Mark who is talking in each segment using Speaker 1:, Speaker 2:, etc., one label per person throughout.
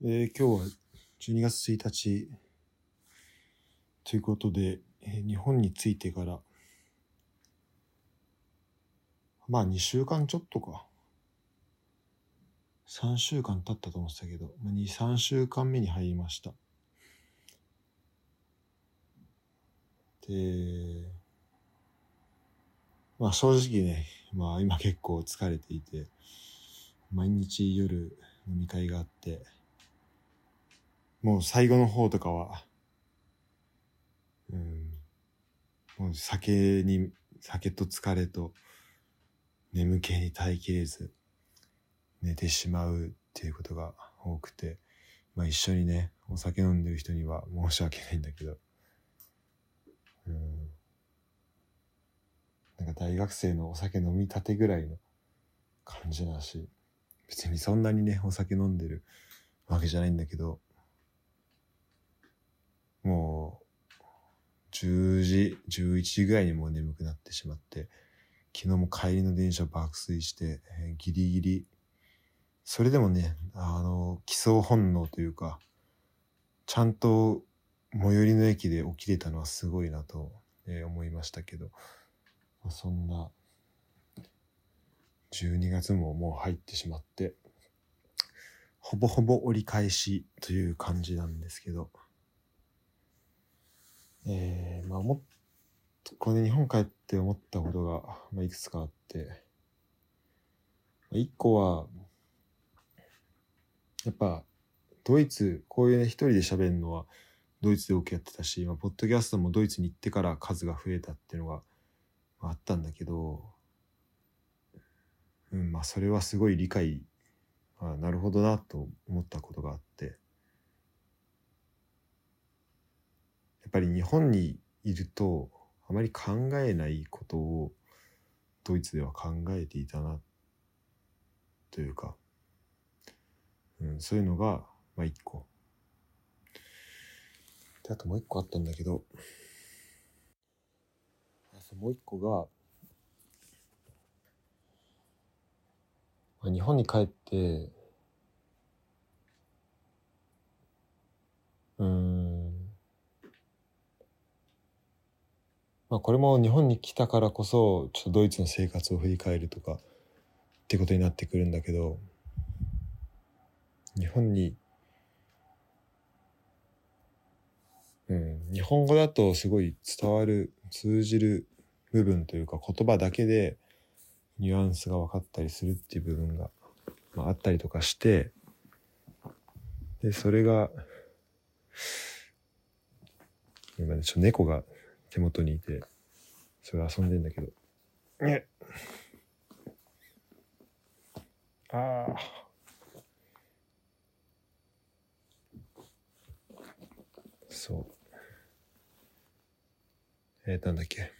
Speaker 1: えー今日は12月1日ということで、えー日本に着いてから、まあ2週間ちょっとか。3週間経ったと思ってたけど、まあ、2、3週間目に入りました。で、まあ正直ね、まあ今結構疲れていて、毎日夜飲み会があって、もう最後の方とかは、うん、もう酒に、酒と疲れと眠気に耐えきれず寝てしまうっていうことが多くて、まあ一緒にね、お酒飲んでる人には申し訳ないんだけど、うん、なんか大学生のお酒飲みたてぐらいの感じだし、別にそんなにね、お酒飲んでるわけじゃないんだけど、もう、10時、11時ぐらいにもう眠くなってしまって、昨日も帰りの電車爆睡して、えーギリギリ、それでもね、あの、基礎本能というか、ちゃんと最寄りの駅で起きれたのはすごいなと、えー思いましたけど、まあそんな、12月ももう入ってしまって、ほぼほぼ折り返しという感じなんですけど、えー、まあもっ、これ日本帰って思ったことが、まあ、いくつかあって、まあ一個は、やっぱ、ドイツ、こういうね、一人で喋るのは、ドイツで多くやってたし、まあ、ポッドキャストもドイツに行ってから数が増えたっていうのが、まあ、あったんだけど、うん、まあ、それはすごい理解、あなるほどなと思ったことがあって、やっぱり日本にいると、あまり考えないことをドイツでは考えていたな、というか、うん、そういうのが、まあ一個。で、あともう一個あったんだけど、あそうもう一個が、まあ日本に帰って、うーん、まあこれも日本に来たからこそ、ちょっとドイツの生活を振り返るとか、ってことになってくるんだけど、日本に、うん、日本語だとすごい伝わる、通じる部分というか言葉だけでニュアンスが分かったりするっていう部分が、まあ、あったりとかして、で、それが、今ね、ちょっと猫が手元にいて、それ遊んでんだけど、ねああ。そう。えー、なんだっけ。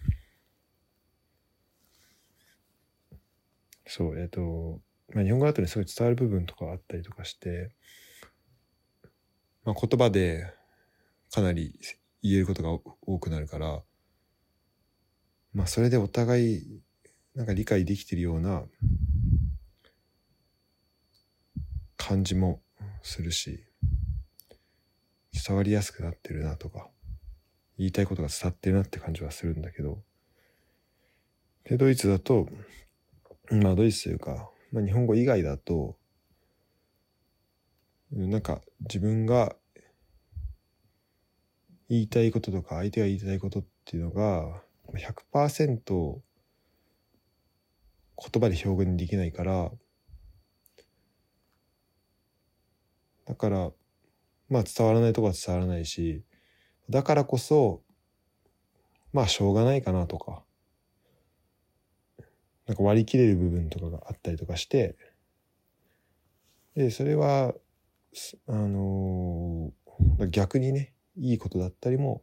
Speaker 1: そう、えっ、と、まあ、日本語だとね、すごい伝わる部分とかあったりとかして、まあ、言葉でかなり言えることが多くなるから、まあ、それでお互い、なんか理解できてるような感じもするし、伝わりやすくなってるなとか、言いたいことが伝わってるなって感じはするんだけど、で、ドイツだと、まあドイツというか、まあ日本語以外だと、なんか自分が言いたいこととか相手が言いたいことっていうのが100%言葉で表現できないから、だから、まあ伝わらないとこは伝わらないし、だからこそ、まあしょうがないかなとか、なんか割り切れる部分とかがあったりとかして、で、それは、あの逆にね、いいことだったりも、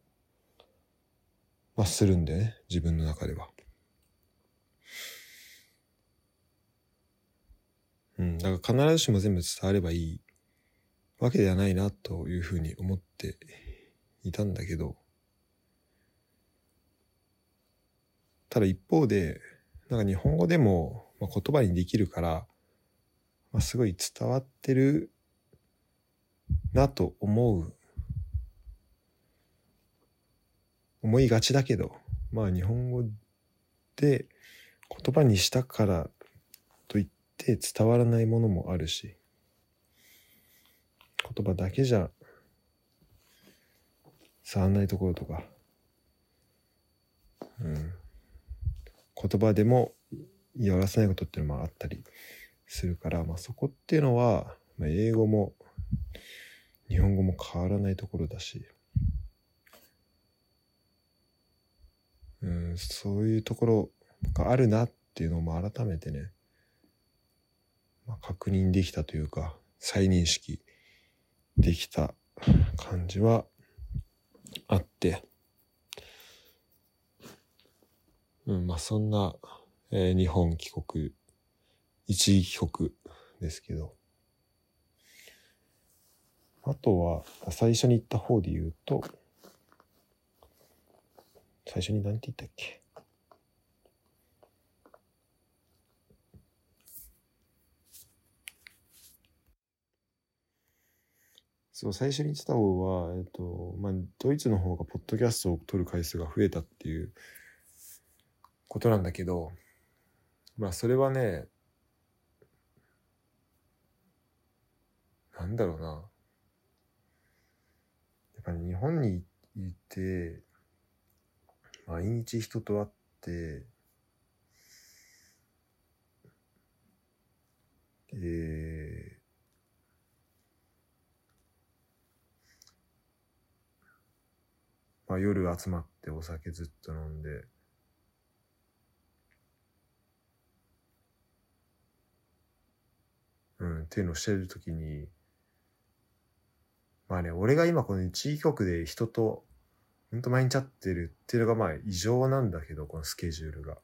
Speaker 1: まあするんだよね、自分の中では。うん、だから必ずしも全部伝わればいいわけではないなというふうに思っていたんだけど、ただ一方で、なんか日本語でも、まあ、言葉にできるから、まあ、すごい伝わってるなと思う、思いがちだけど、まあ日本語で言葉にしたからといって伝わらないものもあるし、言葉だけじゃ伝わらないところとか、うん、言葉でもやらせないことっていうのもあったりするから、まあ、そこっていうのは、まあ、英語も日本語も変わらないところだし、うん、そういうところがあるなっていうのも改めてね、まあ、確認できたというか再認識できた感じはあって、うん、まあそんな、えー、日本帰国、一時帰国ですけど、あとは、最初に言った方で言うと、最初に何て言ったっけ？そう、最初に言ってた方は、えっと、まあ、ドイツの方がポッドキャストを撮る回数が増えたっていうことなんだけど、まあ、それはね、なんだろうな。やっぱり日本にいて、毎日人と会って、えー、まあ、夜集まってお酒ずっと飲んで、うん、っていうのをしてるときに、まあね、俺が今この地域局で人と、ほんと毎日会ってるっていうのがまあ異常なんだけど、このスケジュールが。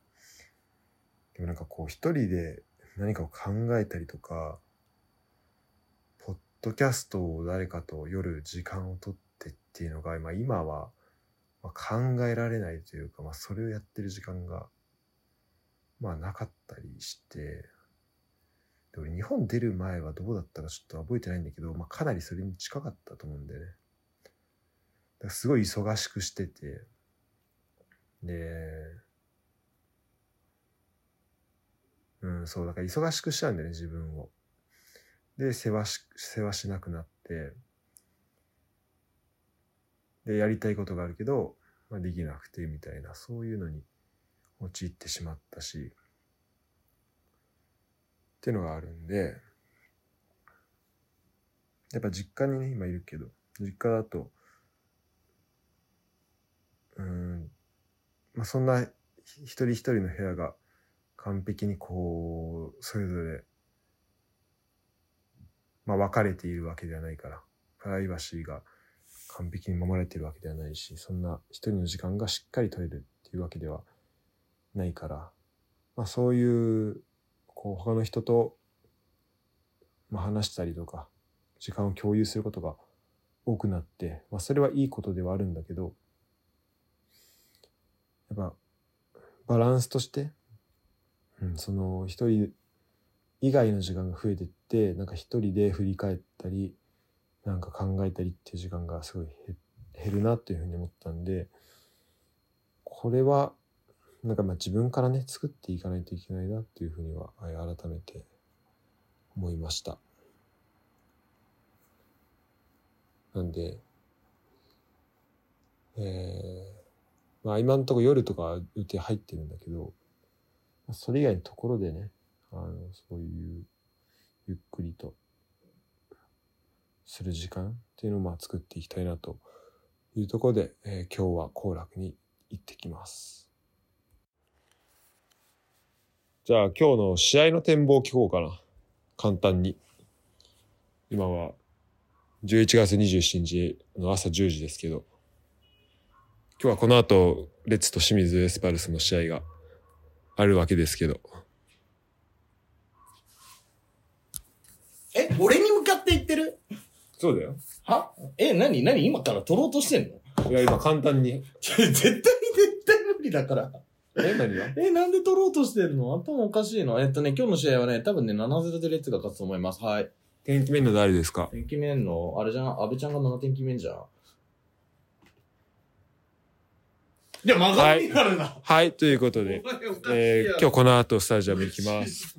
Speaker 1: でもなんかこう一人で何かを考えたりとか、ポッドキャストを誰かと夜時間をとってっていうのが、まあ今はま考えられないというか、まあそれをやってる時間が、まあなかったりして、で、俺日本出る前はどうだったかちょっと覚えてないんだけど、まあかなりそれに近かったと思うんだよね。すごい忙しくしてて、で、うん、そう、だから忙しくしちゃうんだよね、自分を。で、世話し、世話しなくなって、で、やりたいことがあるけど、まあ、できなくてみたいな、そういうのに陥ってしまったし、っていうのがあるんで、やっぱ実家にね、今いるけど、実家だと、うん、まあそんな一人一人の部屋が完璧にこう、それぞれ、まあ分かれているわけではないから、プライバシーが完璧に守られているわけではないし、そんな一人の時間がしっかり取れるっていうわけではないから、まあそういうこう他の人と、まあ、話したりとか時間を共有することが多くなって、まあ、それはいいことではあるんだけどやっぱバランスとして、うん、その一人以外の時間が増えてってなんか一人で振り返ったりなんか考えたりっていう時間がすごい減るなっていうふうに思ったんでこれはなんかまあ自分からね、作っていかないといけないなっていうふうには、改めて思いました。なんで、えー、まあ今のところ夜とか予定入ってるんだけど、それ以外のところでね、あの、そういうゆっくりとする時間っていうのをまあ作っていきたいなというところで、えー、今日は行楽に行ってきます。じゃあ今日の試合の展望を聞こうかな。簡単に。今は11月27日の朝10時ですけど、今日はこの後、レッツと清水エスパルスの試合があるわけですけど。
Speaker 2: え、俺に向かって言ってる？
Speaker 1: そうだよ。
Speaker 2: は？え、なになに今から取ろうとしてん
Speaker 1: の？いや、今簡単に。
Speaker 2: 絶対絶対無理だから。
Speaker 1: え、何が？
Speaker 2: え、なんで取ろうとしてんの？頭おかしいのえっとね、今日の試合はね、多分ね、7-0でレッツが勝つと思います。はい。
Speaker 1: 天気面の誰ですか？
Speaker 2: 天気面の、あれじゃん、安倍ちゃんが7天気面じゃん。いや、曲がりになるな。
Speaker 1: はい、ということで、えー今日この後スタジアム行きます。。